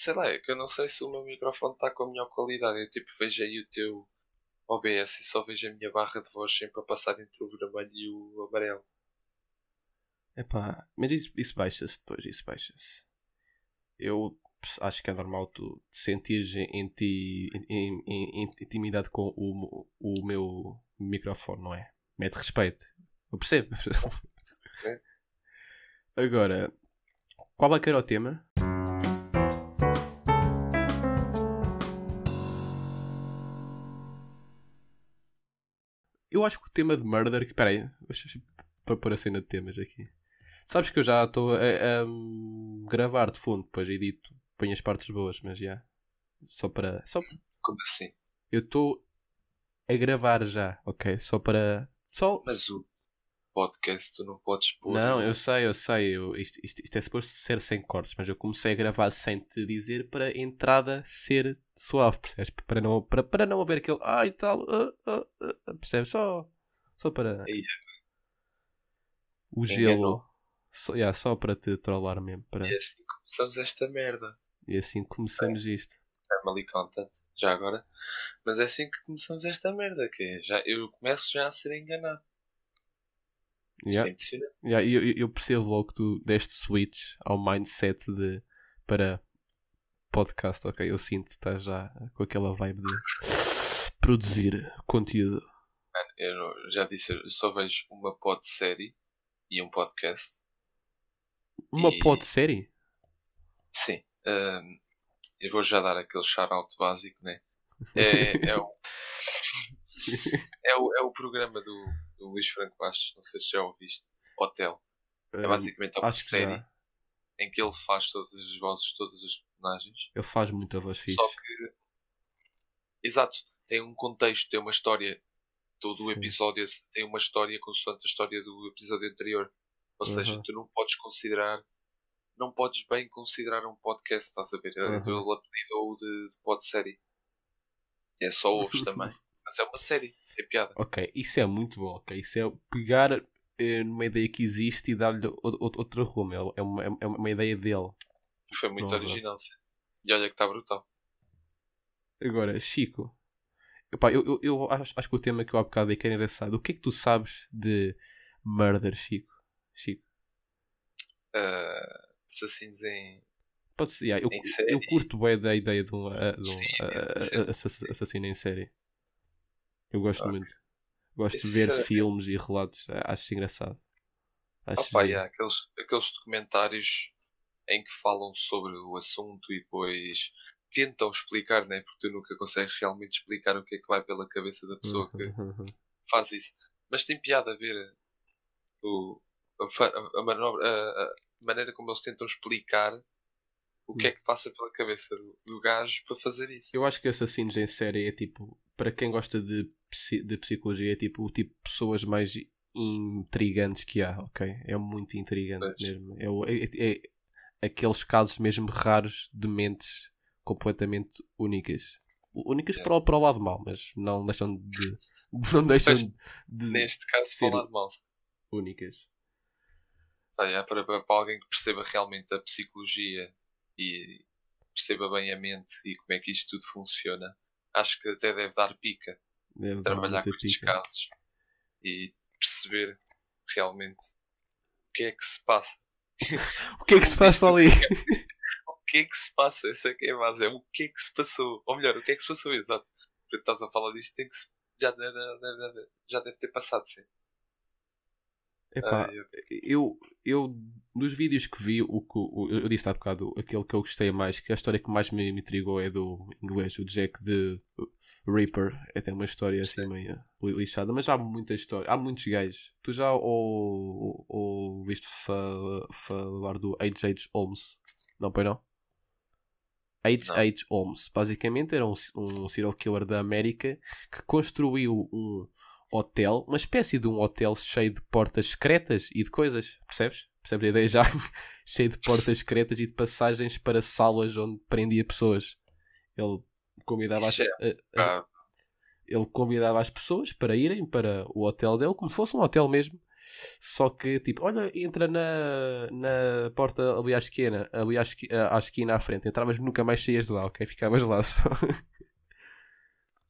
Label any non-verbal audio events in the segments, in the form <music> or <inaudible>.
sei lá, é que eu não sei se o meu microfone está com a melhor qualidade. Eu tipo vejo aí o teu OBS e só vejo a minha barra de voz sempre a passar entre o vermelho e o amarelo. Epá, mas isso, isso baixa-se depois, isso baixa-se. Eu acho que é normal tu te sentires em, ti em, em, em, intimidade com o, o meu microfone, não é? Mete respeito. Eu percebo. <laughs> É. Agora, qual é que era o tema? Eu acho que o tema de Murder. Espera aí, para pôr a cena de temas aqui. Sabes que eu já estou a, a, gravar de fundo, depois edito, ponho as partes boas, mas já. Só para. Só... Como assim? Eu estou a gravar já, ok? Só para. Só... Mas o podcast tu não podes pôr. Não, eu sei, eu sei. Eu, isto, isto, isto é suposto ser sem cortes, mas eu comecei a gravar sem te dizer para a entrada ser suave, percebes? Para não, para, para não haver aquele. Ah, e tal. Uh, uh, uh, percebes? Só, só para. Aí. O gelo. Só, yeah, só para te trollar mesmo. Para... E assim começamos esta merda. E assim começamos é. isto. Family content, já agora. Mas é assim que começamos esta merda. Que é, já, eu começo já a ser enganado. Yeah. Yeah, eu, eu percebo logo que tu deste switch ao mindset de para podcast, ok? Eu sinto que estás já com aquela vibe de produzir conteúdo. Eu já disse, eu só vejo uma pod série e um podcast uma e... pod-série? Sim. Um, eu vou já dar aquele shout-out básico, né? <laughs> É, é, o, <laughs> é, o, é o programa do, do Luís Franco Bastos, não sei se já ouviste. Hotel. É basicamente uma série em que ele faz todas as vozes, todas as personagens. Ele faz muita voz fixe. Só que. Exato. Tem um contexto, tem uma história. Todo o episódio tem uma história consoante a história do episódio anterior. Ou uhum. seja, tu não podes considerar, não podes bem considerar um podcast, estás a ver? É uhum. Do apelido ou de, de pod série. É só <laughs> ouves também. Mas é uma série, é piada. Ok, isso é muito bom, ok? Isso é pegar eh, numa ideia que existe e dar-lhe outro rumo. É, é uma, é uma ideia dele. Foi muito não, original, sim. E olha que está brutal. Agora, Chico. Epá, eu, eu, eu acho, acho, que o tema que eu há bocado é que é engraçado. O que é que tu sabes de Murder, Chico? Chico? Uh, assassinos em. Pode ser, yeah, eu, eu curto bem da ideia de um, uh, de um Sim, uh, assassino em série. Eu gosto okay. muito. Gosto Isso de ver é... filmes e relatos. Acho engraçado. Acho Opa, yeah, aqueles, aqueles documentários em que falam sobre o assunto e depois tentam explicar, né? porque tu nunca consegues realmente explicar o que é que vai pela cabeça da pessoa que uhum. faz isso. Mas tem piada a ver o, a, manobra, a, a, maneira como eles tentam explicar o que é que passa pela cabeça do, do gajo para fazer isso. Eu acho que assassinos em série é tipo, para quem gosta de, de psicologia, é tipo o tipo de pessoas mais intrigantes que há, ok? É muito intrigante pois. mesmo. É, é, é, aqueles casos mesmo raros de mentes completamente únicas. Únicas é. para, o, para o lado mau, mas não deixam de. <laughs> Não deixam de. Neste caso, para o lado mau. Únicas é, para, para, alguém que perceba realmente a psicologia e perceba bem a mente e como é que isto tudo funciona, acho que até deve dar pica trabalhar com estes pica. casos e perceber realmente o que é que se passa. <laughs> o que é que se passa ali? o que é que se passa? Essa é que é a base. É o que é que se passou. Ou melhor, o que é que se passou, exato. Porque estás a falar disto, tem que se... já, deve, já deve ter passado, sim. Epá, eu, eu, nos vídeos que vi, o que eu disse há bocado, aquele que eu gostei mais, que a história que mais me, me intrigou é do inglês, o Jack de Reaper. É até uma história assim meio lixada, mas há muita história, há muitos gajos. Tu já ou, ou, ou viste falar do H.H. Holmes? Não, pois não? H.H. Holmes, basicamente era um, um serial killer da América que construiu um hotel, uma espécie de um hotel cheio de portas secretas e de coisas, percebes? Percebes a ideia já? <laughs> cheio de portas secretas e de passagens para salas onde prendia pessoas. Ele convidava as, é a, a, ele convidava as pessoas para irem para o hotel dele, como se fosse um hotel mesmo, Só que, tipo, olha, entra na, na porta ali à esquina, ali à, esqui, à esquina à frente. Entravas nunca mais saías de lá, ok? Ficavas lá só. <laughs>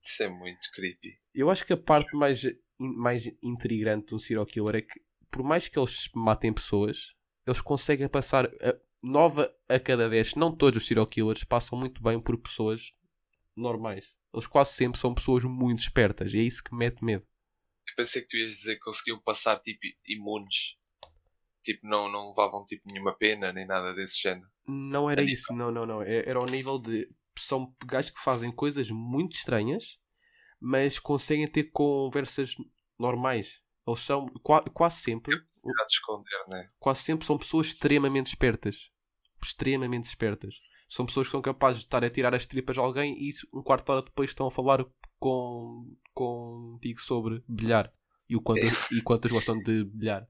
Isso é muito creepy. Eu acho que a parte mais, mais intrigante de um serial killer é que, por mais que eles matem pessoas, eles conseguem passar a, nova a cada 10. Não todos os serial killers passam muito bem por pessoas normais. Eles quase sempre são pessoas muito espertas. E é isso que mete medo. Eu pensei que tu ias dizer que conseguiam passar tipo imunes. Tipo, não, não levavam tipo nenhuma pena nem nada desse género. Não era isso, não, não, não. Era ao nível de. São gajos que fazem coisas muito estranhas, mas conseguem ter conversas normais. Eles são quase sempre. de esconder, né? Quase sempre são pessoas extremamente espertas. Extremamente espertas. São pessoas que são capazes de estar a tirar as tripas a alguém e um quarto de hora depois estão a falar com, contigo sobre bilhar e o quanto, é. e quantas gostam de bilhar.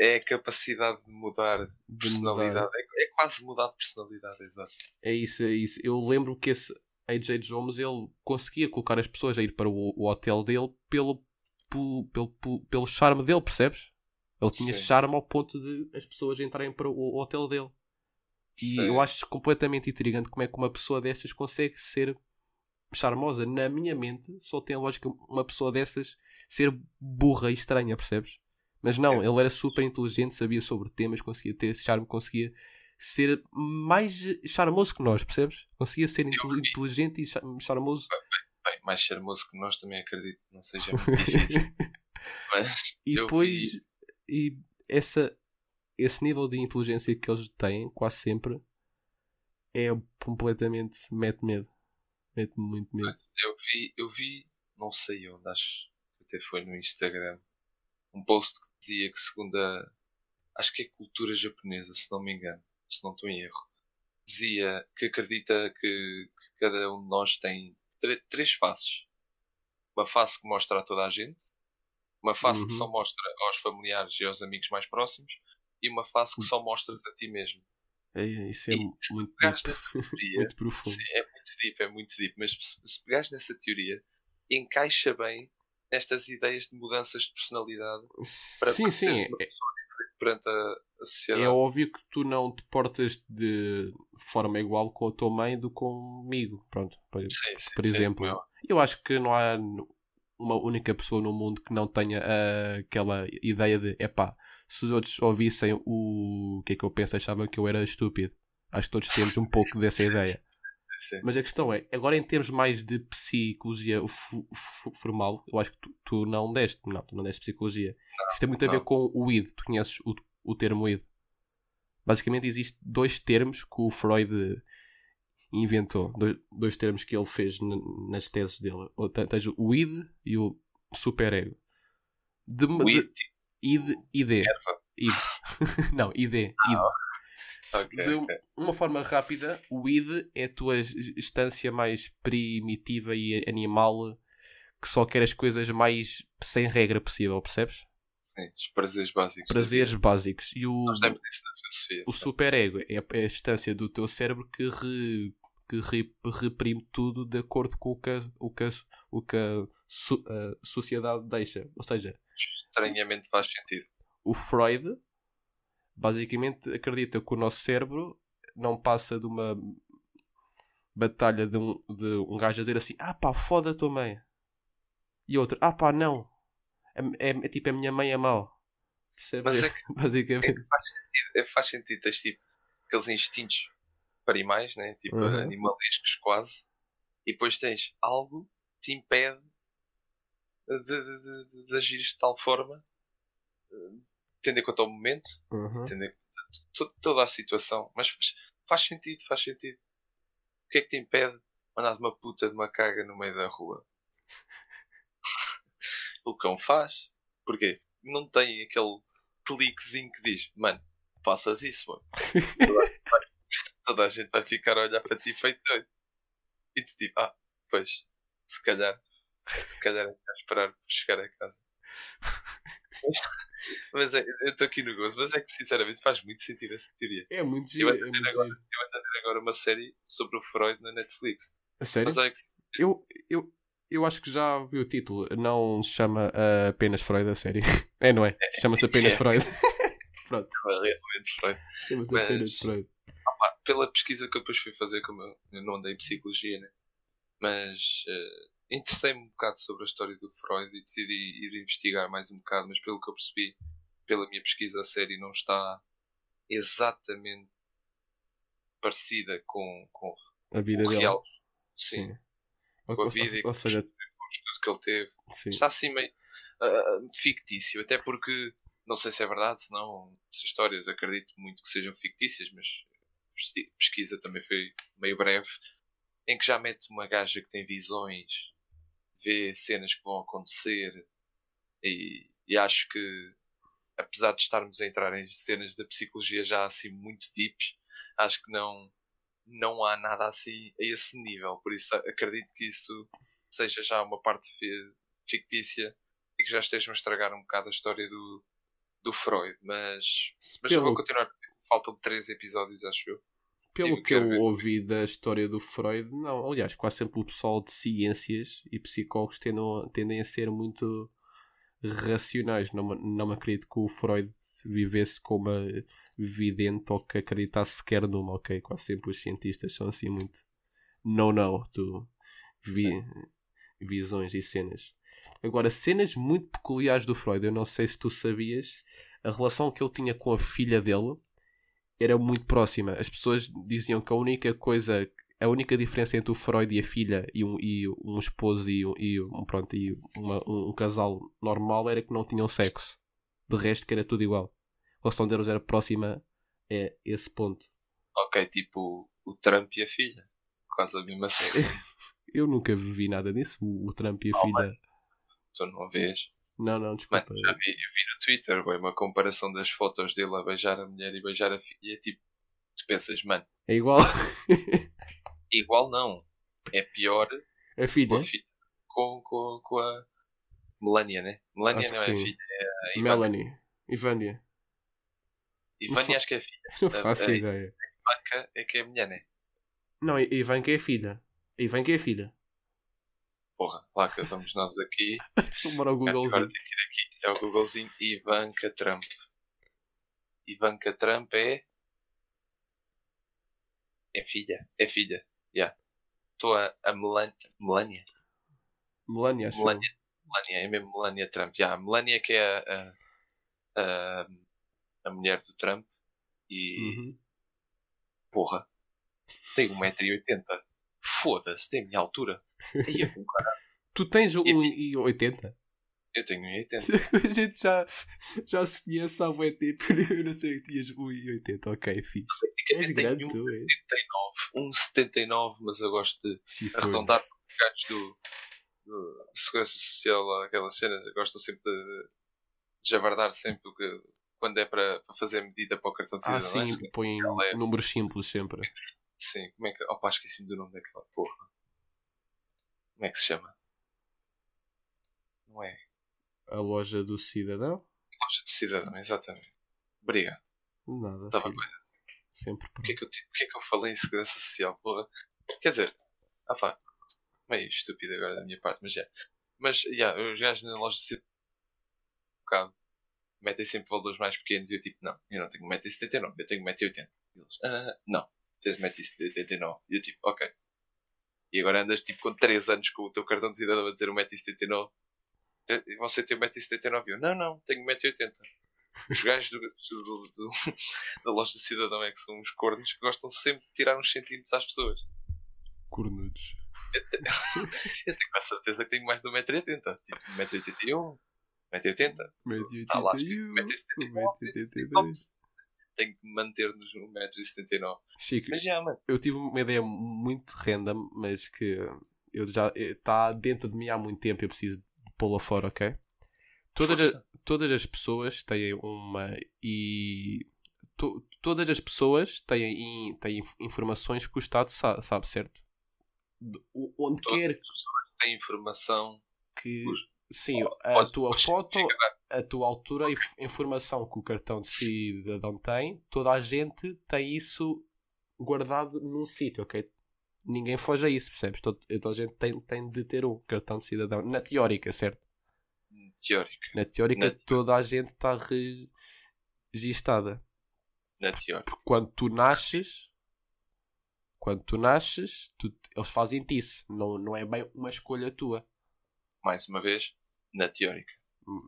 É a capacidade de mudar de personalidade. Mudar. É, é, quase mudar de personalidade, exato. É isso, é isso. Eu lembro que esse AJ Jones ele conseguia colocar as pessoas a ir para o, o hotel dele pelo pelo, pelo, pelo charme dele, percebes? Ele tinha Sim. charme ao ponto de as pessoas entrarem para o hotel dele. E Sim. eu acho completamente intrigante como é que uma pessoa dessas consegue ser charmosa. Na minha mente, só tem a lógica uma pessoa dessas ser burra e estranha, percebes? Mas não, é. ele era super inteligente, sabia sobre temas, conseguia ter esse charme, conseguia ser mais charmoso que nós, percebes? Conseguia ser inteligente e charmoso Bem, mais charmoso que nós também acredito não seja muito difícil. <laughs> Mas e depois, vi... e essa, esse nível de inteligência que eles têm, quase sempre, é completamente. mete medo. Mete muito medo. Eu vi, eu vi, não sei onde, acho que até foi no Instagram, um post que dizia que, segundo a. acho que é cultura japonesa, se não me engano, se não estou em erro, dizia que acredita que, que cada um de nós tem três faces. Uma face que mostra a toda a gente, uma face uhum. que só mostra aos familiares e aos amigos mais próximos, e uma face que hum. só mostras a ti mesmo. É, isso é e muito. <laughs> Teoria, muito profundo. Sim, é muito deep, é muito deep. Mas se, se pegares nessa teoria, encaixa bem nestas ideias de mudanças de personalidade para sim, sim. uma é pessoa perante a, a, sociedade. É óbvio que tu não te portas de forma igual com a tua mãe do que comigo. Pronto, por, sim, sim, por exemplo. Sim, eu acho que não há uma única pessoa no mundo que não tenha uh, aquela ideia de epá, se os outros ouvissem o, o que é que eu penso, achavam que eu era estúpido. Acho que todos temos um pouco dessa <laughs> ideia. Sim. Mas a questão é, agora em termos mais de psicologia formal, eu acho que tu, tu, não deste, não, tu não deste psicologia. Não, Isto tem muito não. a ver com o id, tu conheces o, o termo id. Basicamente existem dois termos que o Freud inventou, dois, dois termos que ele fez nas teses dele. Tens o id e o superego. De, o id, id, id, id. <laughs> não, id, id. Okay, de okay. uma forma rápida, o id é a tua instância mais primitiva e animal que só quer as coisas mais sem regra possível, percebes? Sim, os prazeres básicos. Prazeres básicos. E o, o superego é a instância do teu cérebro que, re, que re, reprime tudo de acordo com o que, o que, o que a, so, a sociedade deixa. Ou seja, estranhamente faz sentido. O Freud basicamente acredita que o nosso cérebro não passa de uma batalha de um, de um gajo a dizer assim: ah pá, foda a tua mãe. E outro: ah pá, não. É, é, é tipo, a minha mãe é mau. Mas é <laughs> que, basicamente. É faz, sentido, é, faz sentido. Tens tipo aqueles instintos parimais, né? tipo uhum. animalescos quase. E depois tens algo que te impede de, de, de, de agir de tal forma tendo em conta o momento, uhum. tendo em conta toda a situação, mas faz, faz, sentido, faz sentido. O que é que te impede de mandar uma puta de uma caga no meio da rua? <laughs> o cão faz. Porquê? Não tem aquele cliquezinho que diz, mano, faças isso, mano. <laughs> toda, a gente vai ficar a olhar para ti feito doido. E tu tipo, ah, pois, se calhar, se calhar é esperar chegar a casa. <laughs> mas é, eu estou aqui no gozo, mas é que sinceramente faz muito sentido essa teoria. É muito giro. Eu ando é agora, agora uma série sobre o Freud na Netflix. A sério? Mas é que, eu, eu, eu acho que já vi o título. Não se chama uh, apenas Freud a série. <laughs> É, não é? Chama-se apenas É. Freud. <laughs> Pronto. Realmente Freud. Chama-se Mas- apenas Freud. Pela pesquisa que eu depois fui fazer, como eu, eu não andei em psicologia, né? Mas eh, interessei-me um bocado sobre a história do Freud e decidi ir investigar mais um bocado, mas pelo que eu percebi, pela minha pesquisa a série, não está exatamente parecida com, com A vida o dele. real. Sim, Sim. com Ou, a vida e ou com seja, o estudo que ele teve. sim. Está assim meio ah, fictício, até porque não sei se é verdade, senão essas histórias acredito muito que sejam fictícias, mas a pesquisa também foi meio breve, em que já mete uma gaja que tem visões, vê cenas que vão acontecer e, e acho que apesar de estarmos a entrar em cenas da psicologia já assim muito deeps, acho que não não há nada assim a esse nível, por isso acredito que isso seja já uma parte fi- fictícia e que já estejam a estragar um bocado a história do, do Freud, mas, mas eu vou continuar. Faltam três episódios, acho eu. Pelo eu que eu ver. ouvi da história do Freud, não. Aliás, quase sempre o pessoal de ciências e psicólogos tendem, tendem a ser muito racionais. Não, não acredito que o Freud vivesse como vidente ou que acreditasse sequer numa, ok? Quase sempre os cientistas são assim muito não, não, tu vi, visões e cenas. Agora, cenas muito peculiares do Freud, eu não sei se tu sabias, a relação que ele tinha com a filha dele era muito próxima. As pessoas diziam que a única coisa, a única diferença entre o Freud e a filha e um, e um esposo e, um, e um, pronto, e uma- um, um casal normal era que não tinham sexo. De resto, que era tudo igual. A relação deles era próxima a esse ponto. Ok, tipo o Trump e a filha. Quase a mesma cena. <laughs> Eu nunca vi nada disso. O, o Trump e a Oh, filha. tu não vês? Não, não, Mano, desculpa. já vi, vi no Twitter bem, uma comparação das fotos dele a beijar a mulher e beijar a filha. E é tipo, tu pensas, mano, É igual. <laughs> igual não. É pior a com filha? a filha. Com, com, com a Melania, né? Melania Acho não é a sim. filha, é a Ivânia. Melanie. Ivânia. Ivânia acho que é a filha. <laughs> Não A- faço a- ideia. Ivanka é que é a mulher, né? Não, Ivanka é a filha. Ivanka é a filha. Porra, lá que vamos nós aqui. <laughs> Ao Agora Googlezinho. tem que ir aqui. É o Googlezinho Ivanka Trump. Ivanka Trump é. É filha. É filha. Já. Estou a, a Melania. Melania? Melania, acho. Melania. Melania, é mesmo Melania Trump. Já, a Melania que é a, a, a, a mulher do Trump. E. Uhum. Porra. Tem 1,80m. Foda-se, tem a minha altura. <laughs> E eu, Tu tens E- 1,80m? eu tenho 1,80m. <laughs> a gente já, já se conhece há muito tempo. <laughs> Eu não sei que tinhas 1,80m. Ok, fixe. És grande, tenho tu, és. 1,79m, 1,79m, mas eu gosto de Chifrudo. arredondar os gajos do, do Segurança Social, aquelas cenas, eu gosto sempre de, de javardar sempre que, quando é para, para fazer medida para o cartão de Ah, cidadão. é? sim, Segurança põe Social é- números simples sempre. Sim, como é que. Opa, esqueci-me do nome daquela porra. Como é que se chama? Não é? A loja do cidadão? Loja de cidadão, exatamente. Obrigado. Nada. Estava filho. bem. Sempre O que, é pronto. que eu, é que eu falei em segurança social, porra? Quer dizer, ah pá, meio estúpido agora da minha parte, mas já. Mas, já, os gajos na loja de cidadão, um bocado, metem sempre valores mais pequenos e eu tipo, não, eu não tenho 1,79m, eu tenho 1,80m. E Eles, ah, não, tens 1,79m. E eu tipo, ok. E agora andas tipo com 3 anos com o teu cartão de cidadão a dizer 1,79m. Te- e Você tem 1,79m? Eu, não, não, tenho 1,80m. Os gajos do, do- do- <laughs> da loja de cidadão é que são uns cornos que gostam sempre de tirar uns centímetros às pessoas. Cornudos. Eu <laughs> eu tenho quase certeza que tenho mais de 1,80m. Tipo, 1,81m, 1,80m. Ah, lá, 1,81m. 1,82m. Tenho que me manter nos 1,79m. Chico, Mas já, mano. eu tive uma ideia muito random, mas que eu já está dentro de mim há muito tempo. Eu preciso pô-la fora, ok? Todas, a- todas as pessoas têm uma e to- todas as pessoas têm, têm inf- informações que o Estado sa- sabe, certo? De- Onde Todas quer as pessoas têm informação. que Os- sim, a tua foto, a- tua altura, a inf- informação que o cartão de cidadão tem, toda a gente tem isso guardado num sítio, ok? ninguém foge a isso, percebes? Toda a gente tem, tem de ter um cartão de cidadão. Na teórica, certo? Teórica. Na teórica, Na toda a gente está registada. Na teórica. Porque quando tu nasces, quando tu nasces, tu- eles fazem-te isso. Não, não é bem uma escolha tua. Mais uma vez, na teórica.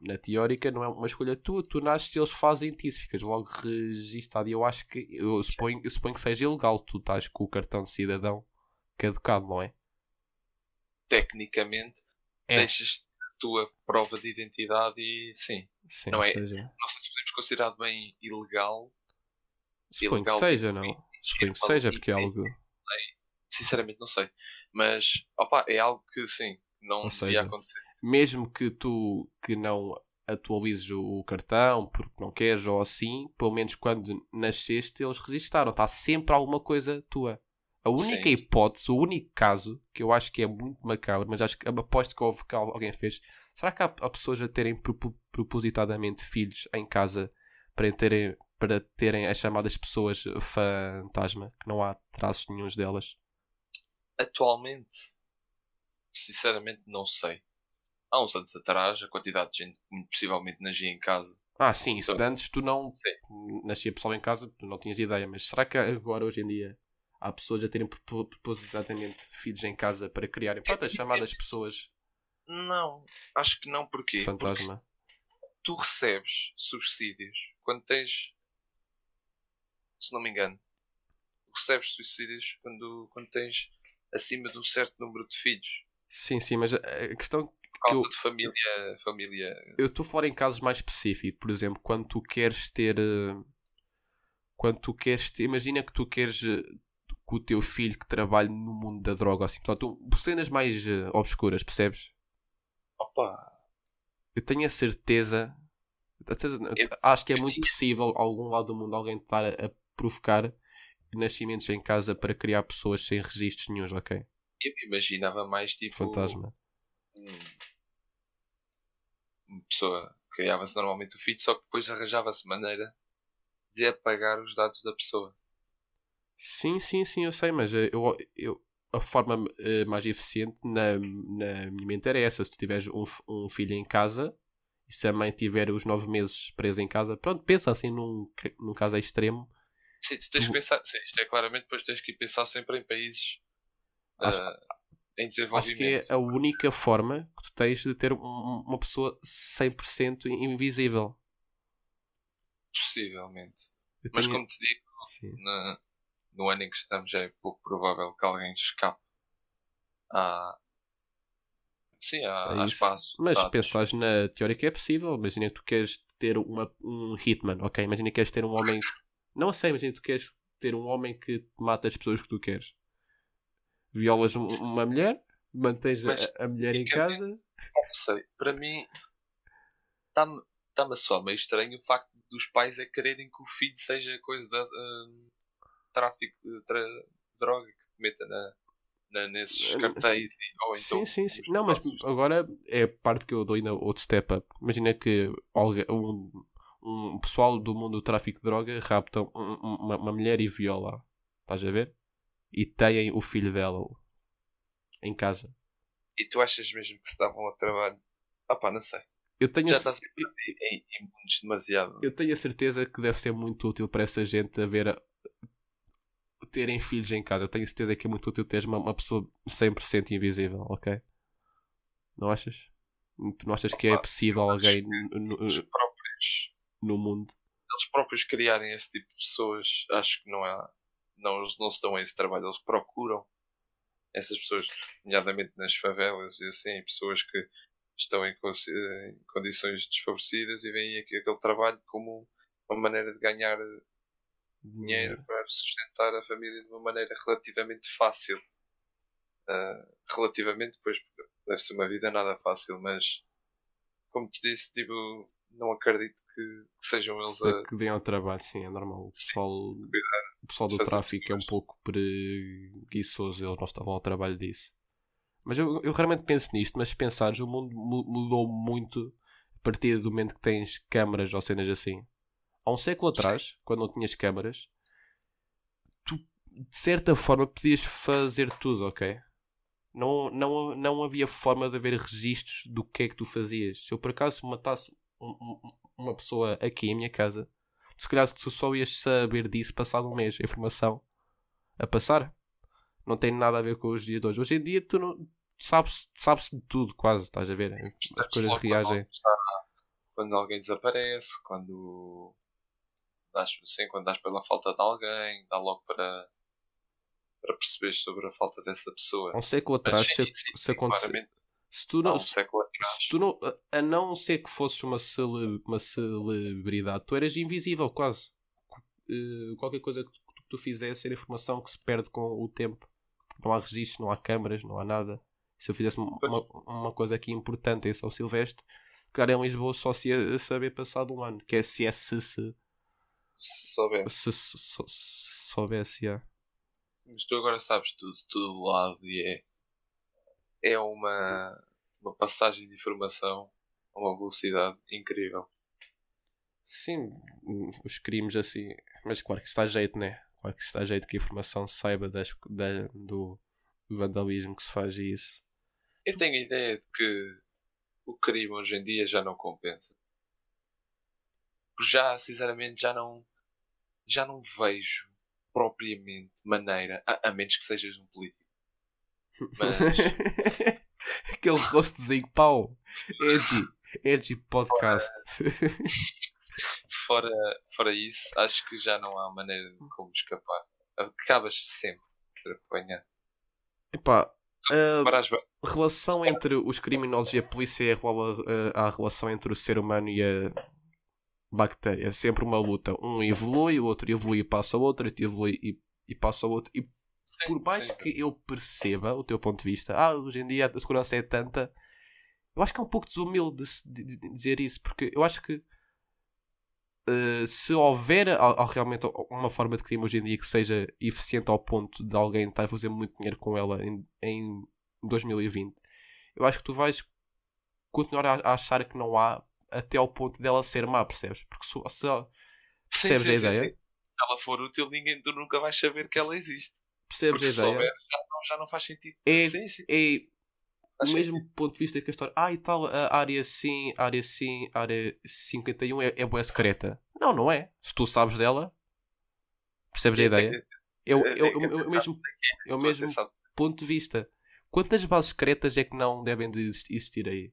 Na teórica, não é uma escolha tua. Tu nasces e eles fazem-te isso. Ficas logo registado. E eu acho que, eu suponho, eu suponho que seja ilegal. Tu estás com o cartão de cidadão caducado, não é? Tecnicamente, É. deixas a tua prova de identidade e sim. Sim, Não é- seja, Não sei se podemos considerar bem ilegal. suponho que ilegal seja, não? Suponho que seja, porque é algo. Sinceramente, não sei. Mas, opa, é algo que sim, não Ou devia seja, acontecer. Mesmo que tu que não atualizes o, o cartão porque não queres ou assim, pelo menos quando nasceste eles registaram. Está sempre alguma coisa tua. A única Sim. hipótese, o único caso que eu acho que é muito macabro, mas acho que aposto que houve que alguém fez. Será que há, há pessoas a terem propo- propositadamente filhos em casa para terem, para terem as chamadas pessoas fantasma, que não há traços nenhuns delas? Atualmente, sinceramente, não sei. Há uns anos atrás, a quantidade de gente que possivelmente nascia em casa. Ah, sim, isso Então, de antes tu não Sim. nascia pessoal em casa, tu não tinhas ideia, mas será que agora, hoje em dia, há pessoas a terem propo- propositadamente filhos em casa para criarem pronto, as chamadas pessoas Não, acho que não. Porquê? Porque fantasma? tu recebes subsídios quando tens. Se não me engano, recebes subsídios quando, quando tens acima de um certo número de filhos. Sim, sim, mas a questão que eu, de família. família eu estou fora em casos mais específicos, por exemplo, quando tu queres ter. eh, Quando tu queres ter. Imagina que tu queres eh, que o teu filho que trabalhe no mundo da droga, assim, portanto, cenas mais eh, obscuras, percebes? opa, Eu tenho a certeza. Eu- acho que é muito tinha- possível, algum lado do mundo, alguém estar a, a provocar nascimentos em casa para criar pessoas sem registros nenhums, ok? eu imaginava mais tipo. Fantasma. um- uma pessoa criava-se normalmente o filho, só que depois arranjava-se maneira de apagar os dados da pessoa. Sim, sim, sim, eu sei, mas eh, eu, eu, a forma eh, mais eficiente na, na minha mente era essa. Se tu tiveres um, um filho em casa e se a mãe tiver os nove meses presa em casa, pronto, pensa assim num, num caso extremo. Sim, tu tens que pensar, sim, isto é claramente, depois tens que pensar sempre em países Acho- ah, em Acho que é desenvolvimento. a única forma que tu tens de ter um- uma pessoa 100% invisível. Possivelmente. Eu Mas tenho- como te digo, na- no ano em que estamos é pouco provável que alguém escape a. Sim, a, É de Mas dados. pensares na teoria que é possível, imagina que tu queres ter uma, um hitman, ok? Imagina que queres ter um homem. Não sei, imagina que tu queres ter um homem que mata as pessoas que tu queres. Violas um- uma mulher, mantens a- Mas, a, mulher em casa. Não sei, para mim está-me a soar meio estranho o facto dos pais é quererem que o filho seja coisa de hum, tráfico de tra- droga que te meta na, na- nesses Hum, cartéis e, ou então sim, sim, sim. Não, mas agora é a parte que eu dou ainda outro step up. Imagina que alguém- um, um pessoal do mundo do tráfico de droga rapta um- um- uma, uma mulher e viola. Estás a ver? E têm o filho dela em casa. E tu achas mesmo que se davam ao trabalho? Ah pá, não sei. Eu tenho, Já a, estás em, em, em mundos demasiado. eu tenho a certeza que deve ser muito útil para essa gente a ver a- terem filhos em casa. Eu tenho a certeza que é muito útil teres uma, uma pessoa 100% invisível, ok? Não achas? Tu não achas que é possível alguém no, no- Os próprios, no mundo? eles próprios criarem esse tipo de pessoas, acho que não há. Não, não se dão a esse trabalho, eles procuram essas pessoas, nomeadamente nas favelas e assim, pessoas que estão em, em condições desfavorecidas e veem aqui- aquele trabalho como uma maneira de ganhar dinheiro para sustentar a família de uma maneira relativamente fácil. Ah, relativamente, pois deve ser uma vida nada fácil, mas como te disse, tipo, não acredito que, que sejam eles a. que deem ao trabalho, sim, é normal. O pessoal, o pessoal do tráfico é um pouco preguiçoso, eles não estavam ao trabalho disso. Mas eu, eu raramente penso nisto, mas se pensares, o mundo mu- mudou muito a partir do momento que tens câmaras ou cenas assim. Há um século Sim. atrás, quando não tinhas câmaras, tu de certa forma podias fazer tudo, ok? Não, não, não havia forma de haver registros do que é que tu fazias. Se eu por acaso matasse um, um, uma pessoa aqui em minha casa, se calhar tu só ias saber disso passado um mês, a informação a passar. Não tem nada a ver com os dias de hoje. Hoje em dia tu não sabes, sabes de tudo, quase, estás a ver? As coisas reagem. Quando alguém desaparece, quando dás, sim, quando dás pela falta de alguém, dá logo para, para perceber sobre a falta dessa pessoa. Um século atrás, se, se acontecer. Se tu não, um se tu não, a não ser que fosses uma, cele, uma celebridade, tu eras invisível quase. Uh, qualquer coisa que tu, que tu fizesse era informação que se perde com o tempo. Não há registros, não há câmaras, não há nada. Se eu fizesse uma, uma coisa aqui importante em São Silvestre, cara em Lisboa só se ia saber passado um ano. Que é se é se, se, se soubesse. Se, se, se soubesse, yeah. Mas tu agora sabes tudo, tudo do lado e é é uma, uma passagem de informação a uma velocidade incrível. Sim, os crimes assim. Mas claro que se faz jeito, né? Claro que se faz jeito que a informação saiba das, da, do vandalismo que se faz isso. Eu tenho a ideia de que o crime hoje em dia já não compensa. Já, sinceramente, já não, já não vejo propriamente maneira, a, a menos que sejas um político <laughs> mas... <laughs> Aquele rostozinho, pau. Edgy. Edgy podcast. <laughs> Fora, fora isso, acho que já não há maneira de como escapar. Acabas sempre por apanhar. Epá, a relação entre os criminosos e a polícia é igual a, a, relação entre o ser humano e a bactéria. É sempre uma luta. Um evolui, o outro evolui e passa ao outro, outro evolui e, e passa ao outro. E Sim, por mais sim. que eu perceba o teu ponto de vista, ah, hoje em dia a segurança é tanta, eu acho que é um pouco desumilde de, de, de dizer isso, porque eu acho que uh, se houver realmente uma forma de crime hoje em dia que seja eficiente ao ponto de alguém estar a fazer muito dinheiro com ela em, em 2020, eu acho que tu vais continuar a, a achar que não há até ao ponto dela ser má, percebes? Porque se, se percebes sim, a ideia. Se ela for útil, ninguém tu nunca vais saber que ela existe. Percebes a ideia? Souber, já, não, já não faz sentido. É, sim, sim. é o mesmo sentido. ponto de vista que a história. Ah, e tal, a área sim, a área sim, a área 51 é, é boa secreta. Não, não é. Se tu sabes dela, percebes a ideia? Eu, eu, eu, eu, mesmo, é o mesmo ponto de vista. Quantas bases secretas é que não devem de existir aí?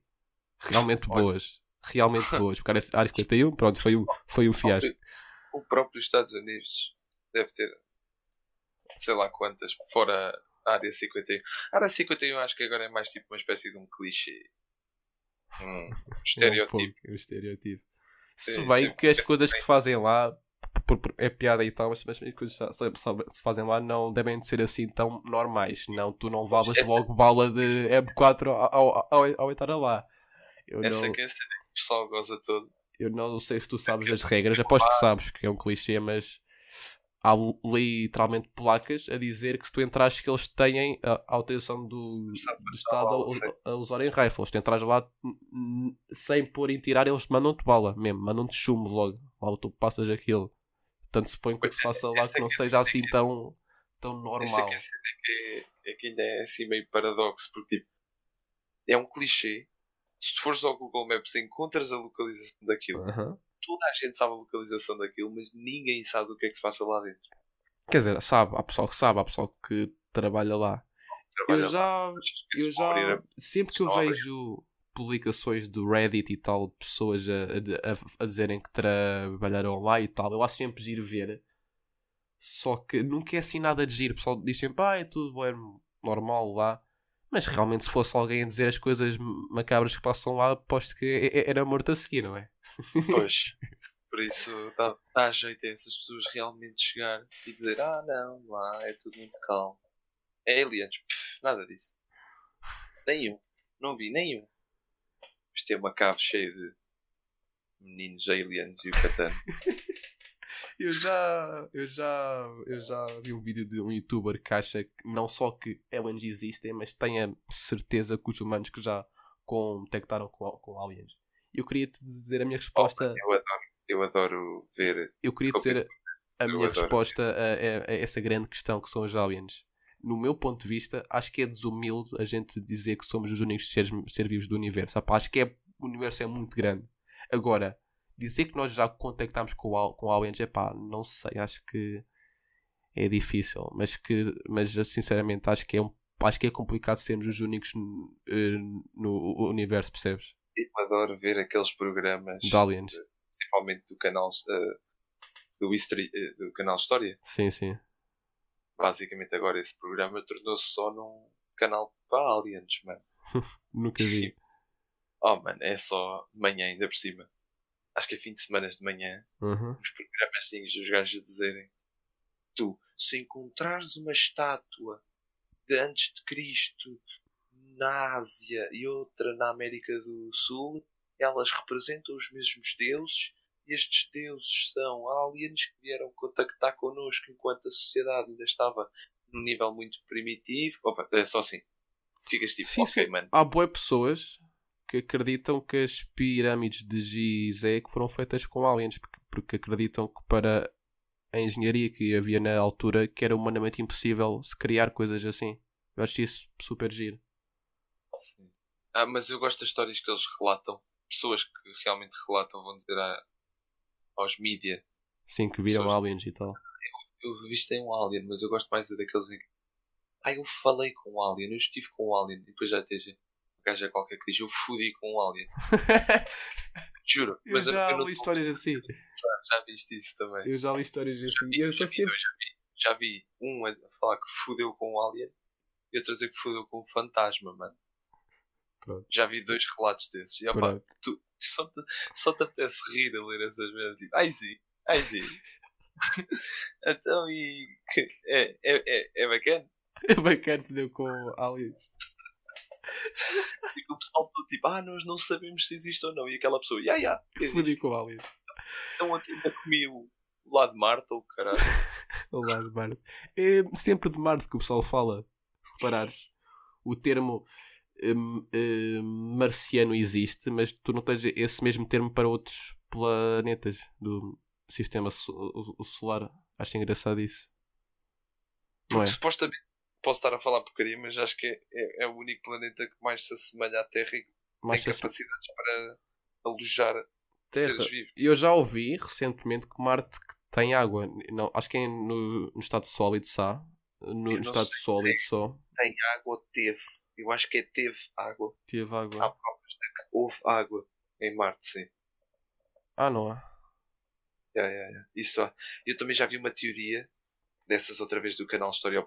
Realmente boas. Realmente <laughs> boas. O cara é área 51, pronto, foi um, foi um fiasco. O próprio Estados Unidos deve ter sei lá quantas, fora a área 51. A área 51 acho que agora é mais tipo uma espécie de um clichê. Um estereotipo. <laughs> um, um estereotipo. Sim, se bem que as coisas que se fazem lá é piada e tal, mas as coisas que se fazem lá não devem de ser assim tão normais, senão tu não valas essa... logo bala de M4 ao, ao, ao, ao entrar lá. Eu essa não... que é a cena que o pessoal goza todo. Eu não sei se tu sabes as regras, aposto que sabes que é um clichê, mas há literalmente placas a dizer que se tu entrares que eles têm a autorização do, do Estado a, a usarem rifles. Se tu entras lá sem pôr em tirar, eles mandam-te bala mesmo, mandam-te chumbo logo. Logo tu passas aquilo. Tanto se põe que se faça lá que não seja assim tão, tão normal. É que, é que ainda é assim meio paradoxo, porque tipo, é um clichê. Se tu fores ao Google Maps encontras a localização daquilo. Toda a gente sabe a localização daquilo, mas ninguém sabe o que é que se passa lá dentro. Quer dizer, sabe, há pessoal que sabe, há pessoal que trabalha lá. Trabalha eu já, lá, eu já sempre que eu vejo publicações do Reddit e tal, de pessoas a, a, a, dizerem que trabalharam lá e tal, eu acho sempre giro ver. Só que nunca é assim nada de giro. O pessoal diz sempre, ah, é tudo é normal lá. Mas realmente, se fosse alguém a dizer as coisas macabras que passam lá, aposto que era morto a seguir, não é? Pois. <laughs> Por isso dá, dá jeito a essas pessoas realmente chegar e dizer: Ah, não, lá é tudo muito calmo. É aliens. Pff, nada disso. Nenhum. Não vi nenhum. Isto é uma cave cheia de meninos aliens e o catano. <laughs> eu já, eu já, eu já vi um vídeo de um youtuber que acha que não só que aliens existem, mas tem a certeza que os humanos que já contactaram com, com aliens eu queria te dizer a minha resposta. Eu, adoro, eu adoro ver. Eu queria dizer a minha adoro. resposta a, a, a, essa grande questão que são os aliens. No meu ponto de vista, acho que é desumilde a gente dizer que somos os únicos seres, seres vivos do universo. acho que é, o universo é muito grande. Agora, dizer que nós já contactámos com, com aliens, é pá, não sei, acho que é difícil. Mas, que, mas sinceramente, acho que é, um, acho que é complicado sermos os únicos no, eh, no universo, percebes? Eu adoro ver aqueles programas. De aliens. Principalmente do canal. Uh, do, History, do canal História. Sim, sim basicamente agora esse programa tornou-se só num canal para aliens, mano. <laughs> Nunca vi. <laughs> oh, mano, é só manhã ainda por cima. Acho que é fim de semana de manhã. Uhum. Uns programas dos gajos a dizerem: Tu, se encontrares uma estátua de antes de Cristo na Ásia e outra na América do Sul, elas representam os mesmos deuses estes deuses são aliens que vieram contactar connosco enquanto a sociedade ainda estava num nível muito primitivo. Opa, é só assim. Ficas tipo, sim, ok, sim. mano. Há boas pessoas que acreditam que as pirâmides de Gizé que foram feitas com aliens, porque, porque acreditam que para a engenharia que havia na altura que era humanamente impossível se criar coisas assim. Eu acho isso super giro. Sim. Ah, mas eu gosto das histórias que eles relatam. Pessoas que realmente relatam, vão dizer, ah, aos mídia. Sim, que viram aliens e tal. Eu, eu vistei um alien, mas eu gosto mais daqueles em que. Ah, eu falei com um alien, eu estive com um alien, e depois já esteja. O gajo é qualquer que diz, eu fudi com um alien. <laughs> Juro. Eu mas já eu, li histórias assim. Já, já viste isso também. Eu já li histórias assim. Já vi, eu já, vi, sempre... já, vi, já vi um a falar que fudeu com um alien e outro a dizer que fudeu com um fantasma, mano. Pronto. Já vi dois relatos desses. E, opa, tu, só te, só te apetece rir a ler essas merdas. Tipo, ai sim, ai sim. <laughs> então, e. É, é, é, é bacana? <laughs> É bacana, deu com aliens. <laughs> E o pessoal todo tipo, ah, nós não sabemos se existe ou não. E aquela pessoa, ya, ya. Fudi com aliens. Então ontem ainda comi o lado de Marte ou caralho. <laughs> o lado de Marte. É sempre de Marte que o pessoal fala. Se reparares, o termo Hum, hum, marciano existe, mas tu não tens esse mesmo termo para outros planetas do sistema solar. Acho engraçado isso. Não é? Supostamente posso estar a falar porcaria, mas acho que é, é, é, o único planeta que mais se assemelha à Terra e mais tem capacidades para alojar Terra. seres vivos. Eu já ouvi recentemente que Marte tem água. Não, acho que é no, no estado sólido só. No, no estado sólido é só. Tem água teve. Eu acho que é teve água. Teve água. Há provas de que houve água em Marte, sim. Ah, não há? Yeah, yeah, yeah. Isso há. Eu também já vi uma teoria dessas outra vez do canal História.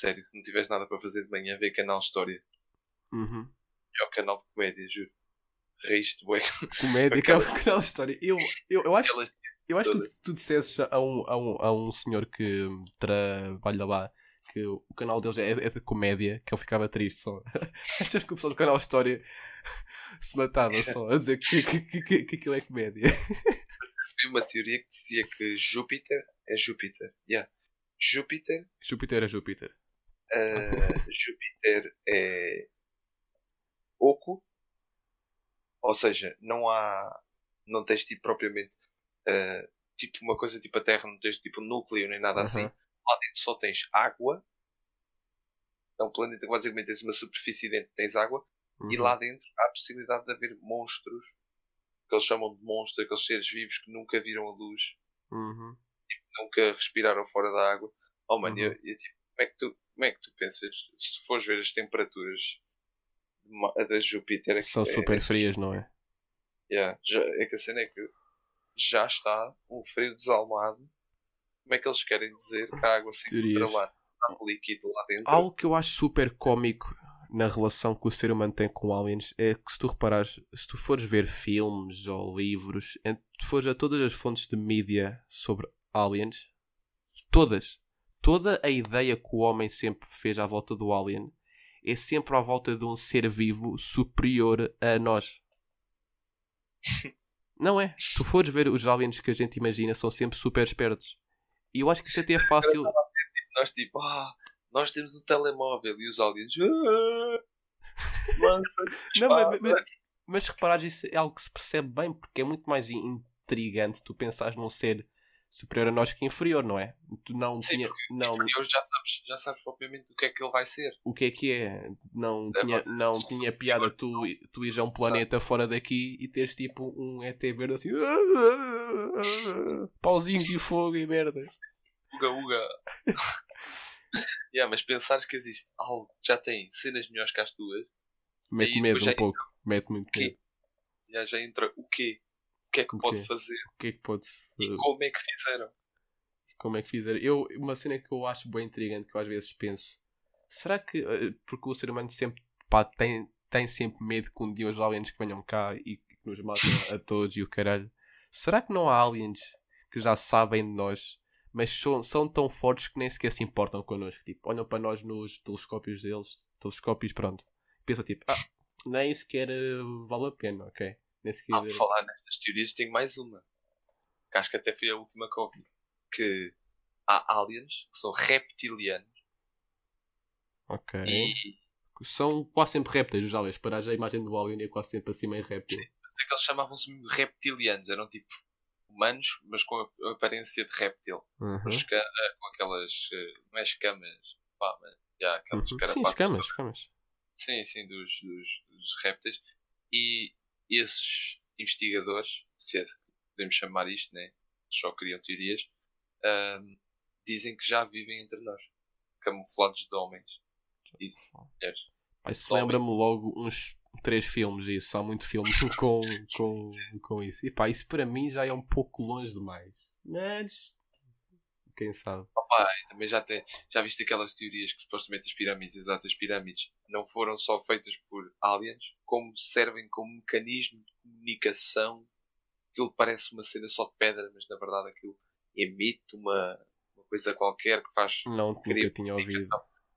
Sério, se não tiveres nada para fazer de manhã, vê canal História. Uhum. É o canal de comédia, juro. Reis de boi. Comédia, <laughs> é o canal História. Eu, eu, eu acho, eu acho que tu, tu dissesses a um, a, um, a um senhor que trabalha lá que o canal deles é, é de comédia, que ele ficava triste só. <laughs> Achas que o pessoal do canal História se matava só a dizer que, que, que, que, aquilo é comédia? <laughs> Vi uma teoria que dizia que Júpiter é Júpiter. Yeah. Júpiter. Júpiter é Júpiter. Uh, <laughs> Júpiter é oco. Ou seja, não há. Não tens tipo propriamente. Uh, tipo uma coisa tipo a Terra, não tens tipo núcleo nem nada assim lá dentro só tens água. É um planeta que basicamente tens uma superfície dentro tens água. Uhum. E lá dentro há a possibilidade de haver monstros que eles chamam de monstros, aqueles seres vivos que nunca viram a luz, uhum. e nunca respiraram fora da água. Oh mano, uhum. eu, eu, tipo, como, é que tu, como é que tu pensas? Se tu fores ver as temperaturas da Júpiter, são é, super frias, não é? Yeah, já, é que a cena é que já está um frio desalmado como é que eles querem dizer que a água se encontra lá, líquido lá dentro? Algo que eu acho super cómico na relação que o ser humano tem com aliens é que se tu reparares, se tu fores ver filmes ou livros, se tu fores a todas as fontes de mídia sobre aliens, todas, toda a ideia que o homem sempre fez à volta do alien é sempre à volta de um ser vivo superior a nós. <laughs> Não é? Se tu fores ver os aliens que a gente imagina, são sempre super espertos. E eu acho que isso até é fácil. Nós tipo, ah, nós temos um telemóvel e os aliens. Ah, lança, <laughs> não, mas, mas, mas reparares, isso é algo que se percebe bem porque é muito mais intrigante tu pensares num ser superior a nós que inferior, não é? Tu não Sim, tinha, não, inferior já sabes, já sabes propriamente o que é que ele vai ser. o que é que é? Não É, tinha, não se- tinha piada tu, tu ires a um planeta fora daqui e teres tipo um ET verde assim pauzinho de fogo e merdas. Uga uga. <laughs> yeah, mas pensares que existe algo que já tem cenas melhores que as tuas, Mete medo um pouco. Mete muito medo. já, já entra o quê? O que é que pode fazer? O que é que pode E como é que fizeram? como é que fizer. Eu, uma cena que eu acho bem intrigante, que eu às vezes penso, será que, eh, porque o ser humano sempre, pá, tem, tem sempre medo que um dia os aliens que venham cá e que nos matem a todos e o caralho, será que não há aliens que já sabem de nós, mas são, são tão fortes que nem sequer se importam connosco, tipo, olham para nós nos telescópios deles, telescópios, pronto, pensam tipo, ah, nem sequer eh, vale a pena, ok? Sequer... Ah, por falar nestas teorias, tenho mais uma. Que acho que até foi a última que ouvi. Que há aliens que são reptilianos ok. e São quase sempre répteis os aliens, para a imagem do alien é quase sempre assim meio réptil. mas é que eles chamavam-se reptilianos, eram tipo humanos, mas com a aparência de réptil. Uhum. Com, aquelas. eh, Não é escamas, pá, mas. já, aquelas Uhum. Sim, escamas, escamas. Sim, sim, dos, dos, dos répteis. E esses investigadores, se é que podemos chamar isto, né? Só criam teorias, dizem que já vivem entre nós, camuflados de homens e de mulheres. Homem. lembra-me logo uns três filmes isso. Há muito filme com, <laughs> com, com isso. E pá, isso para mim já é um pouco longe demais. Mas quem sabe? Opa, também já, tem, já viste aquelas teorias que supostamente as pirâmides, exatas as pirâmides, não foram só feitas por aliens, como servem como mecanismo de comunicação. Aquilo parece uma cena só de pedra, mas na verdade aquilo emite uma, uma coisa qualquer que faz Não, nunca tinha ouvido.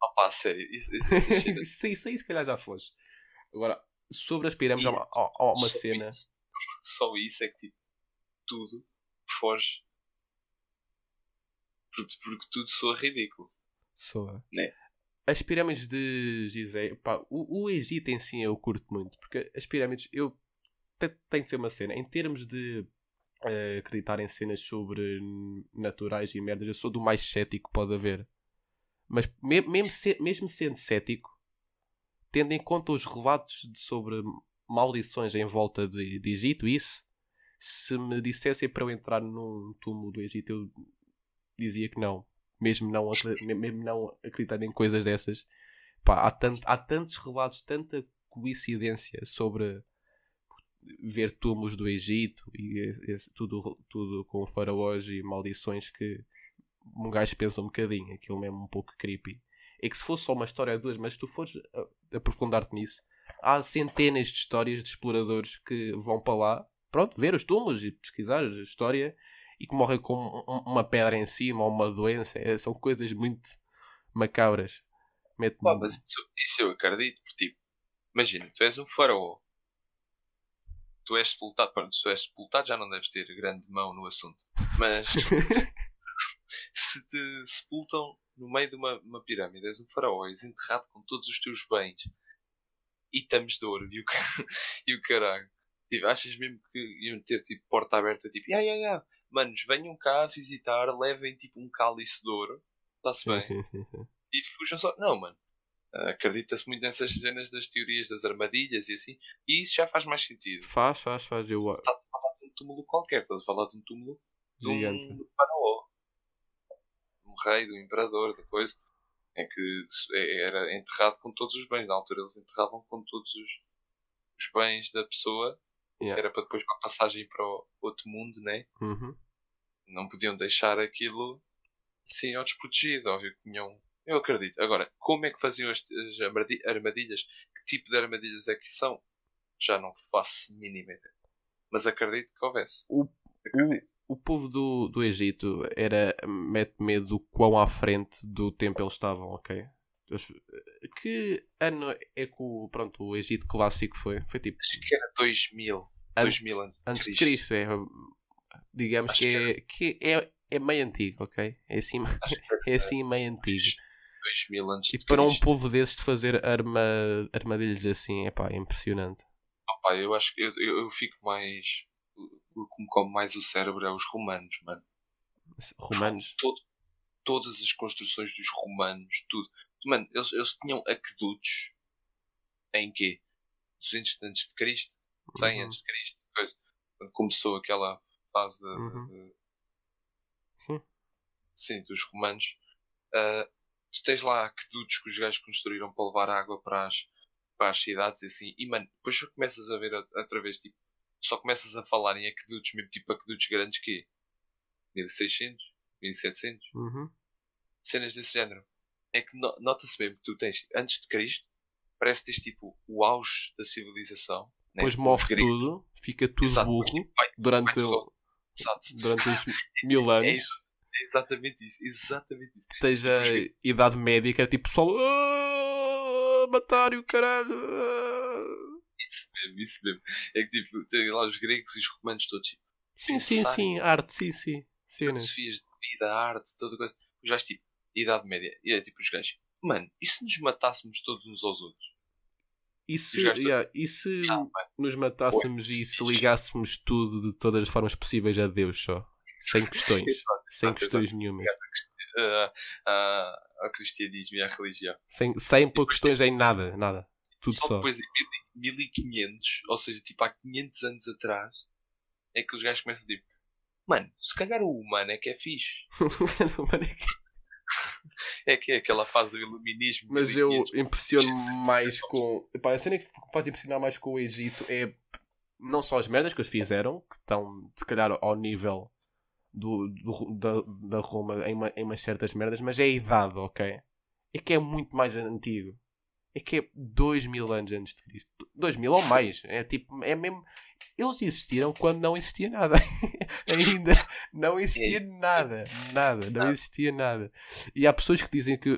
Opa, sério, isso, isso, cenas isso, <laughs> isso aí se calhar já foste. Agora, sobre as pirâmides, há uma, há uma só cena. Isso, <laughs> só isso é que tipo, tudo foge. Porque, porque tudo soa ridículo. Soa. Né? As pirâmides de Gizé, pá, o, o Egito em si eu curto muito, porque as pirâmides, eu te- tem de ser uma cena, em termos de eh, acreditar em cenas sobre naturais e merdas, eu sou do mais cético que pode haver. Mas me- mesmo, se- mesmo sendo cético, tendo em conta os relatos de- sobre maldições em volta de, de Egito, isso, se me dissessem para eu entrar num túmulo do Egito, eu dizia que não. Mesmo não, <laughs> mesmo não acreditando em coisas dessas. Pá, há, tant, há tantos relatos, tanta coincidência sobre ver túmulos do Egito e esse- tudo, tudo com faraós e maldições que um gajo pensa um bocadinho, aquilo mesmo um pouco creepy. É que se fosse só uma história ou duas, mas se tu fores aprofundar-te nisso, há centenas de histórias de exploradores que vão para lá, pronto, ver os túmulos e pesquisar a história e que morrem com um- uma pedra em cima ou uma doença. É, são coisas muito macabras. Mete-me. Pá, mas isso, isso eu acredito, porque tipo, imagina, tu és um faraó, tu és sepultado, pronto, se tu és sepultado já não deves ter grande mão no assunto, mas <laughs> se te sepultam no meio de uma, uma pirâmide, és um faraó, és enterrado com todos os teus bens e estamos de ouro e o, <laughs> e o caralho. Tipo, achas mesmo que iam ter tipo porta aberta, tipo, ya, ya, ya, manos, venham cá visitar, levem tipo um cálice de ouro, está-se bem, sim, sim, sim. e fujam só. Não, mano. Acredita-se muito nessas cenas das teorias das armadilhas e assim, e isso já faz mais sentido. Faz, faz, faz. Eu, Estás a falar de um túmulo qualquer, estás a falar de um túmulo de um gigante. um faraó, um rei, do imperador, da coisa, em que é- era enterrado com todos os bens. Na altura eles enterravam com todos os, os bens da pessoa, Yeah. era para depois para a passagem para o outro mundo, né? Uhum. Não podiam deixar aquilo assim ao desprotegido, óbvio que tinham. Eu acredito. Agora, como é que faziam as, as armadi- armadilhas? Que tipo de armadilhas é que são? Já não faço mínima ideia. Mas acredito que houvesse. O, o, o povo do, do Egito era mete medo do quão à frente do tempo eles estavam, ok? Que ano é que o, pronto, o Egito clássico foi? Foi tipo Acho que era 2000. Antes, 2000 antes, antes de Cristo. É, digamos Acho que, é, que é, é meio antigo, ok? É assim, que <laughs> é assim meio antigo. 2000 antes E para um povo desses de fazer arma, armadilhas assim, é pá, é impressionante. Opa, eu acho que eu, eu, eu fico mais. O o que me come mais o cérebro é os romanos, mano. Romanos? Todo, todas as construções dos romanos, tudo. Mano, eles, eles tinham aquedutos em quê? 200 antes de Cristo? 100 Uhum. antes de Cristo? Coisa. Quando começou aquela fase de, Uhum. de- Sim. sim, dos romanos. Ah, tu tens lá aquedutos que os gajos construíram para levar água para as, para as cidades e assim. E, mano, depois só começas a ver a- outra vez, tipo, só começas a falar em aquedutos, mesmo tipo aquedutos grandes que 1600, 1700, Uhum. cenas desse género. É que no- nota-se mesmo que tu tens, antes de Cristo, parece que tens tipo o auge da civilização. Né? Depois morre tudo, fica tudo Exato, burro tipo, vai- vai durante, Exato. durante os <laughs> mil anos. É exatamente isso, exatamente isso. Tens a Tipo, Idade Média que era tipo pessoal. "Ah, Matar o caralho. ah." Isso mesmo, isso mesmo. É que tipo, tem lá os gregos e os romanos todos, tipo, Sim, sim, sim. Arte, sim, sim. Filosofias de vida, arte, toda coisa. Os gajos, tipo, Idade Média. E é tipo os gajos, mano, e se nos matássemos todos uns aos outros? E se, yeah, e se mano, nos matássemos e se ligássemos tudo de todas as formas possíveis a Deus só? Sem <laughs> questões. Exato, sem exato, questões nenhumas. ah, ah, ao cristianismo e à religião. Sem, sem pôr questões em nada. Nada. Tudo só, só. depois em 1000 1500, ou seja, tipo há 500 anos atrás, é que os gajos começam a tipo, mano, se calhar o humano é que é fixe. <laughs> Mano, é que- É que é aquela fase do iluminismo. Mas eu 1500. impressiono mais com. Epá, a cena que faz impressionar mais com o Egito é não só as merdas que eles fizeram, que estão se calhar ao nível do, do- da, da Roma em, uma- em umas certas merdas, mas é a idade, ok? É que é muito mais antigo. É que é 2 mil anos antes de Cristo. 2 mil ou mais. É tipo, é mesmo. Eles existiram quando não existia nada. <laughs> <laughs> Ainda não existia nada. Nada. Não existia nada. E há pessoas que dizem que,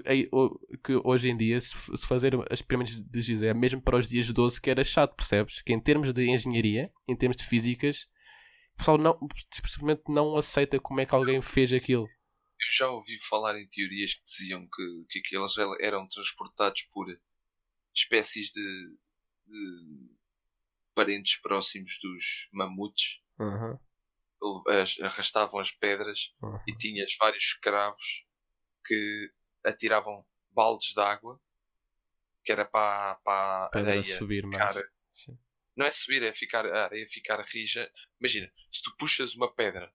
que hoje em dia, se, se fazer as pirâmides de Gizé, mesmo para os dias de 12, que era chato, percebes? Que em termos de engenharia, em termos de físicas, o pessoal não, simplesmente não aceita como é que alguém fez aquilo. Eu já ouvi falar em teorias que diziam que, que aqueles eram transportados por espécies de, de parentes próximos dos mamutes. As- Arrastavam as pedras e tinhas vários escravos que atiravam baldes de água que era para, para a areia subir mais. ficar, Sim. não é subir, é ficar a areia ficar rija. Imagina, se tu puxas uma pedra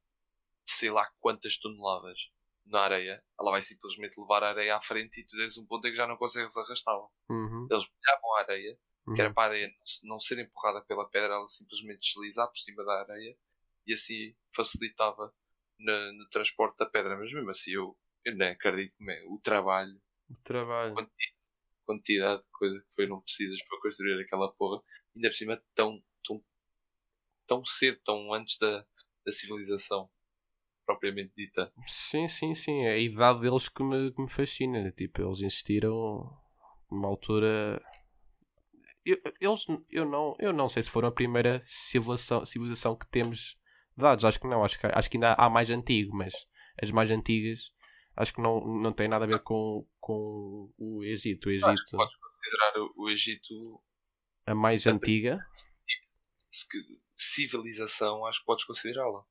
de sei lá quantas toneladas na areia, ela vai simplesmente levar a areia à frente e tu tens um ponto em que já não consegues arrastá-la. Uhum, Eles molhavam a areia, que era uhum. para a areia não ser empurrada pela pedra, ela simplesmente deslizar por cima da areia e assim facilitava no, no transporte da pedra. Mas mesmo assim, eu, eu nem acredito como é o trabalho O trabalho. quanti- quantidade de coisa que foi não precisas para construir aquela porra, ainda por cima tão, tão, tão cedo, tão antes da, da civilização propriamente dita. Sim, sim, sim. É a idade deles que me, que me fascina. Tipo, eles existiram numa altura. Eu, eles, eu, não, eu não sei se foram a primeira civilização, civilização que temos dados. Acho que não. Acho que, acho que ainda há mais antigo, mas as mais antigas acho que não, não tem nada a ver com, com o Egito. O Acho que Egito, podes considerar o, Egito a mais antiga. civilização, acho que podes considerá-la.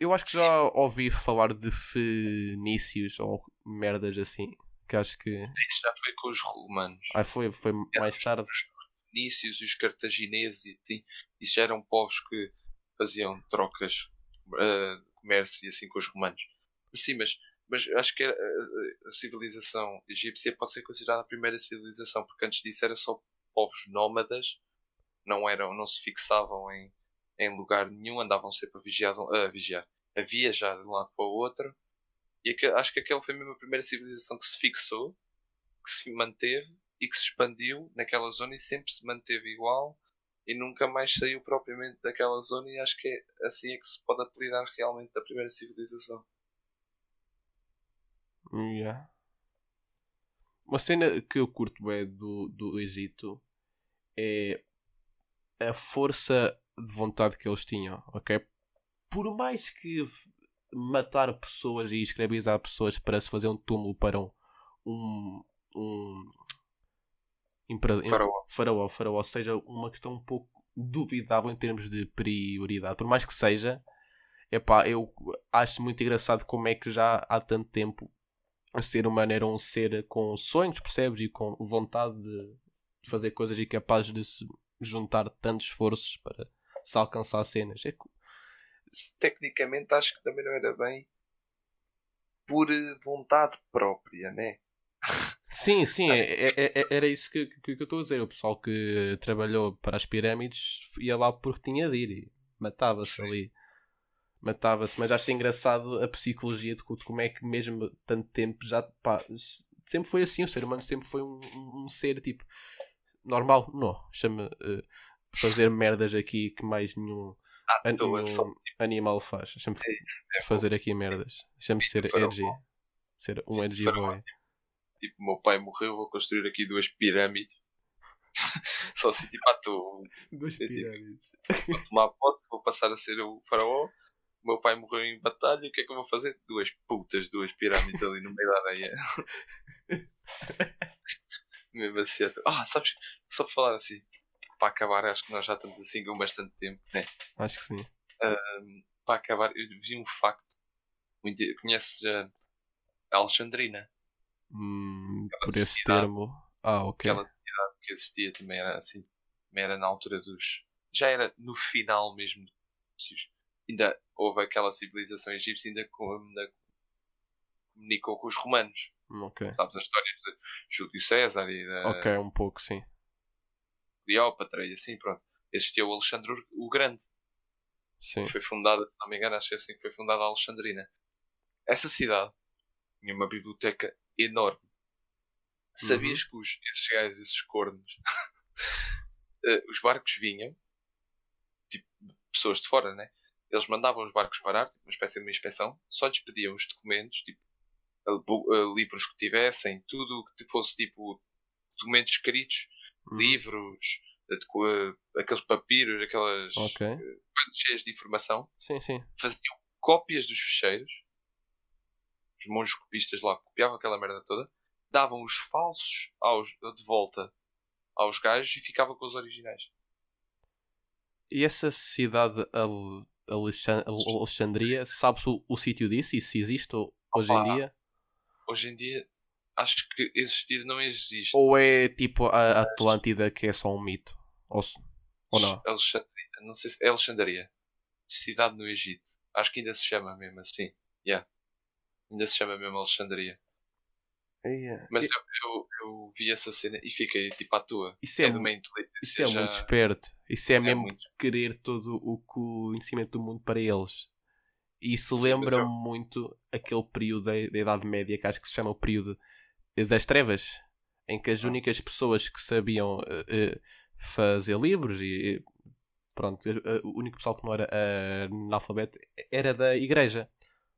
Eu acho que já ouvi falar de fenícios ou merdas assim. Que acho que. Isso já foi com os romanos. Ah, foi, foi mais tarde. Os fenícios e os cartagineses e assim, isso já eram povos que faziam trocas eh, de comércio e assim com os romanos. Sim, mas, mas acho que a, a- a civilização egípcia pode ser considerada a primeira civilização, porque antes disso era só povos nómadas, não eram, não se fixavam em, em lugar nenhum, andavam sempre a vigiar, a vigiar, a viajar de um lado para o outro. E aque- acho que aquela foi mesmo a primeira civilização que se fixou, que se manteve e que se expandiu naquela zona e sempre se manteve igual e nunca mais saiu propriamente daquela zona e acho que é assim é que se pode apelidar realmente da primeira civilização. Yeah. Uma cena que eu curto é do, do Egito é a força de vontade que eles tinham, ok? Por mais que matar pessoas e escravizar pessoas para se fazer um túmulo para um, um, um impera- Faraó. faraó, faraó seja uma questão um pouco duvidável em termos de prioridade, por mais que seja, epá, eu acho muito engraçado como é que já há tanto tempo o ser humano era um ser com sonhos, percebes? E com vontade de fazer coisas e capaz de se juntar tantos esforços para se alcançar cenas. É que... Tecnicamente acho que também não era bem por eh, vontade própria, né? Sim, sim, é, é, é, era isso que, que, que eu estou a dizer. O pessoal que trabalhou para as pirâmides ia lá porque tinha de ir e matava-se ali. Matava-se, mas acho engraçado a psicologia de como é que mesmo tanto tempo já pá, sempre foi assim. O ser humano sempre foi um, um, ser tipo normal. Não, chama uh, fazer <laughs> merdas aqui que mais nenhum, Ah, an- nenhum só- animal faz. Chama é é fazer aqui merdas. Chama ser Foram edgy. Ser um edgy boy. Tipo, meu pai morreu, vou construir aqui duas pirâmides. <laughs> Só assim, tipo, ah, estou Duas tipo- pirâmides. vou tomar posse, vou passar a ser o faraó. Meu pai morreu em batalha, o que é que eu vou fazer? Duas putas, duas pirâmides ali no meio da areia. <laughs> Mesmo assim, até- ah, sabes, só para falar assim, para acabar, acho que nós já estamos assim com bastante tempo, né? Acho que sim. Para acabar, eu vi um facto. Conheces a Alexandrina? Hum, por esse termo. Ah, ok. Aquela cidade que existia também era assim, também era na altura dos. Já era no final mesmo dos. Ainda houve aquela civilização egípcia, ainda, com, ainda comunicou com os romanos. Hum, Ok. Sabes as histórias de Júlio César e da Ok, um pouco sim. Cleópatra e assim, pronto. Existia o Alexandre o Grande. Sim. Foi fundada, se não me engano, acho que é assim que foi fundada a Alexandrina. Essa cidade tinha uma biblioteca enorme. Sabias que os, esses gajos, esses cornos, <laughs> eh, os barcos vinham, tipo, pessoas de fora, né? Eles mandavam os barcos parar, tipo, uma espécie de uma inspeção, só lhes pediam os documentos, tipo, eh, eh, livros que tivessem, tudo o que fosse tipo documentos escritos, Uhum. livros, eh, eh, aqueles papiros, aquelas Ok. coisas cheias de informação, Sim, sim. faziam cópias dos fecheiros, os monges copistas lá copiavam aquela merda toda, davam os falsos aos, de volta aos gajos e ficava com os originais. E essa cidade Al- Alexan- Al- Alexandria, sabes o, o sítio disso? E se existe hoje em Opa. dia? Hoje em dia, acho que existir não existe. Ou é tipo a Atlântida que é só um mito? Ou, ou não? Alexandria, não sei se é Alexandria, cidade no Egito. Acho que ainda se chama mesmo assim. Yeah. Ainda se chama mesmo Alexandria. É. Mas eu, eu, eu vi essa cena e fiquei tipo à tua. Isso é, É de mu- uma inteligência isso é já- muito esperto. Isso é, é mesmo muito- querer todo o conhecimento do mundo para eles. E isso lembra eu- muito aquele período da, da Idade Média que acho que se chama o período das trevas, em que as Ah. únicas pessoas que sabiam eh, eh, fazer livros e pronto, eh, o único pessoal que não era analfabeto era da igreja.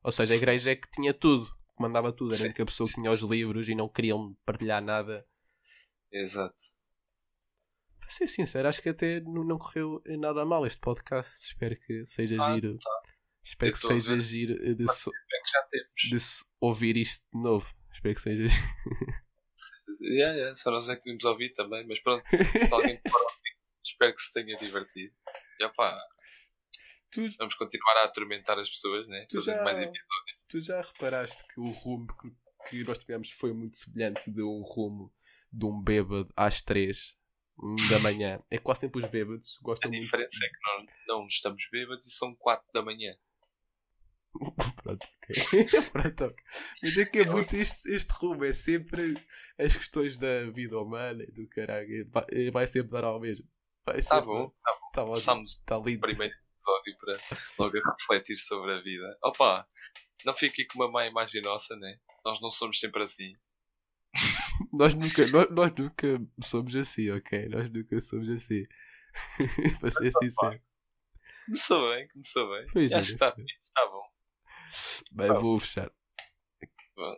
Ou seja, a igreja é que tinha tudo, que mandava tudo, era a única pessoa que tinha os livros e não queriam partilhar nada. Exato. Para ser sincero, acho que até não, não correu nada mal este podcast. Espero que seja Ah, giro. Espero Eu que seja giro de, se- É de ouvir isto de novo. Espero que seja giro. <laughs> Yeah, yeah, só nós é que devíamos ouvir também, mas pronto, alguém que <laughs> espero que se tenha divertido. E opá, tu, vamos continuar a atormentar as pessoas, né? Tu Fazendo já- mais episódios. tu já reparaste que o rumo que, nós tivemos foi muito semelhante de um rumo de um bêbado às 3 da manhã. É quase sempre os bêbados A gostam muito. diferença é que nós não estamos bêbados e são 4 da manhã. <laughs> Pronto, ok. <laughs> Pronto, ok. Mas é que é muito este, este rumo, é sempre as questões da vida humana e do caralho. Vai, vai sempre dar ao mesmo. Vai Tá sempre bom, tá bom. Tá. Começamos Tá lindo. primeiro episódio para logo a refletir sobre a vida. Opa, não fique com uma má imagem nossa, né? Nós não somos sempre assim. <laughs> Nós nunca, nós, nós nunca somos assim, ok? Nós nunca somos assim. <laughs> Para ser sincero. Começou bem, começou bem. Foi Acho que giro. está, está bom. Bem, vou fechar. Bom.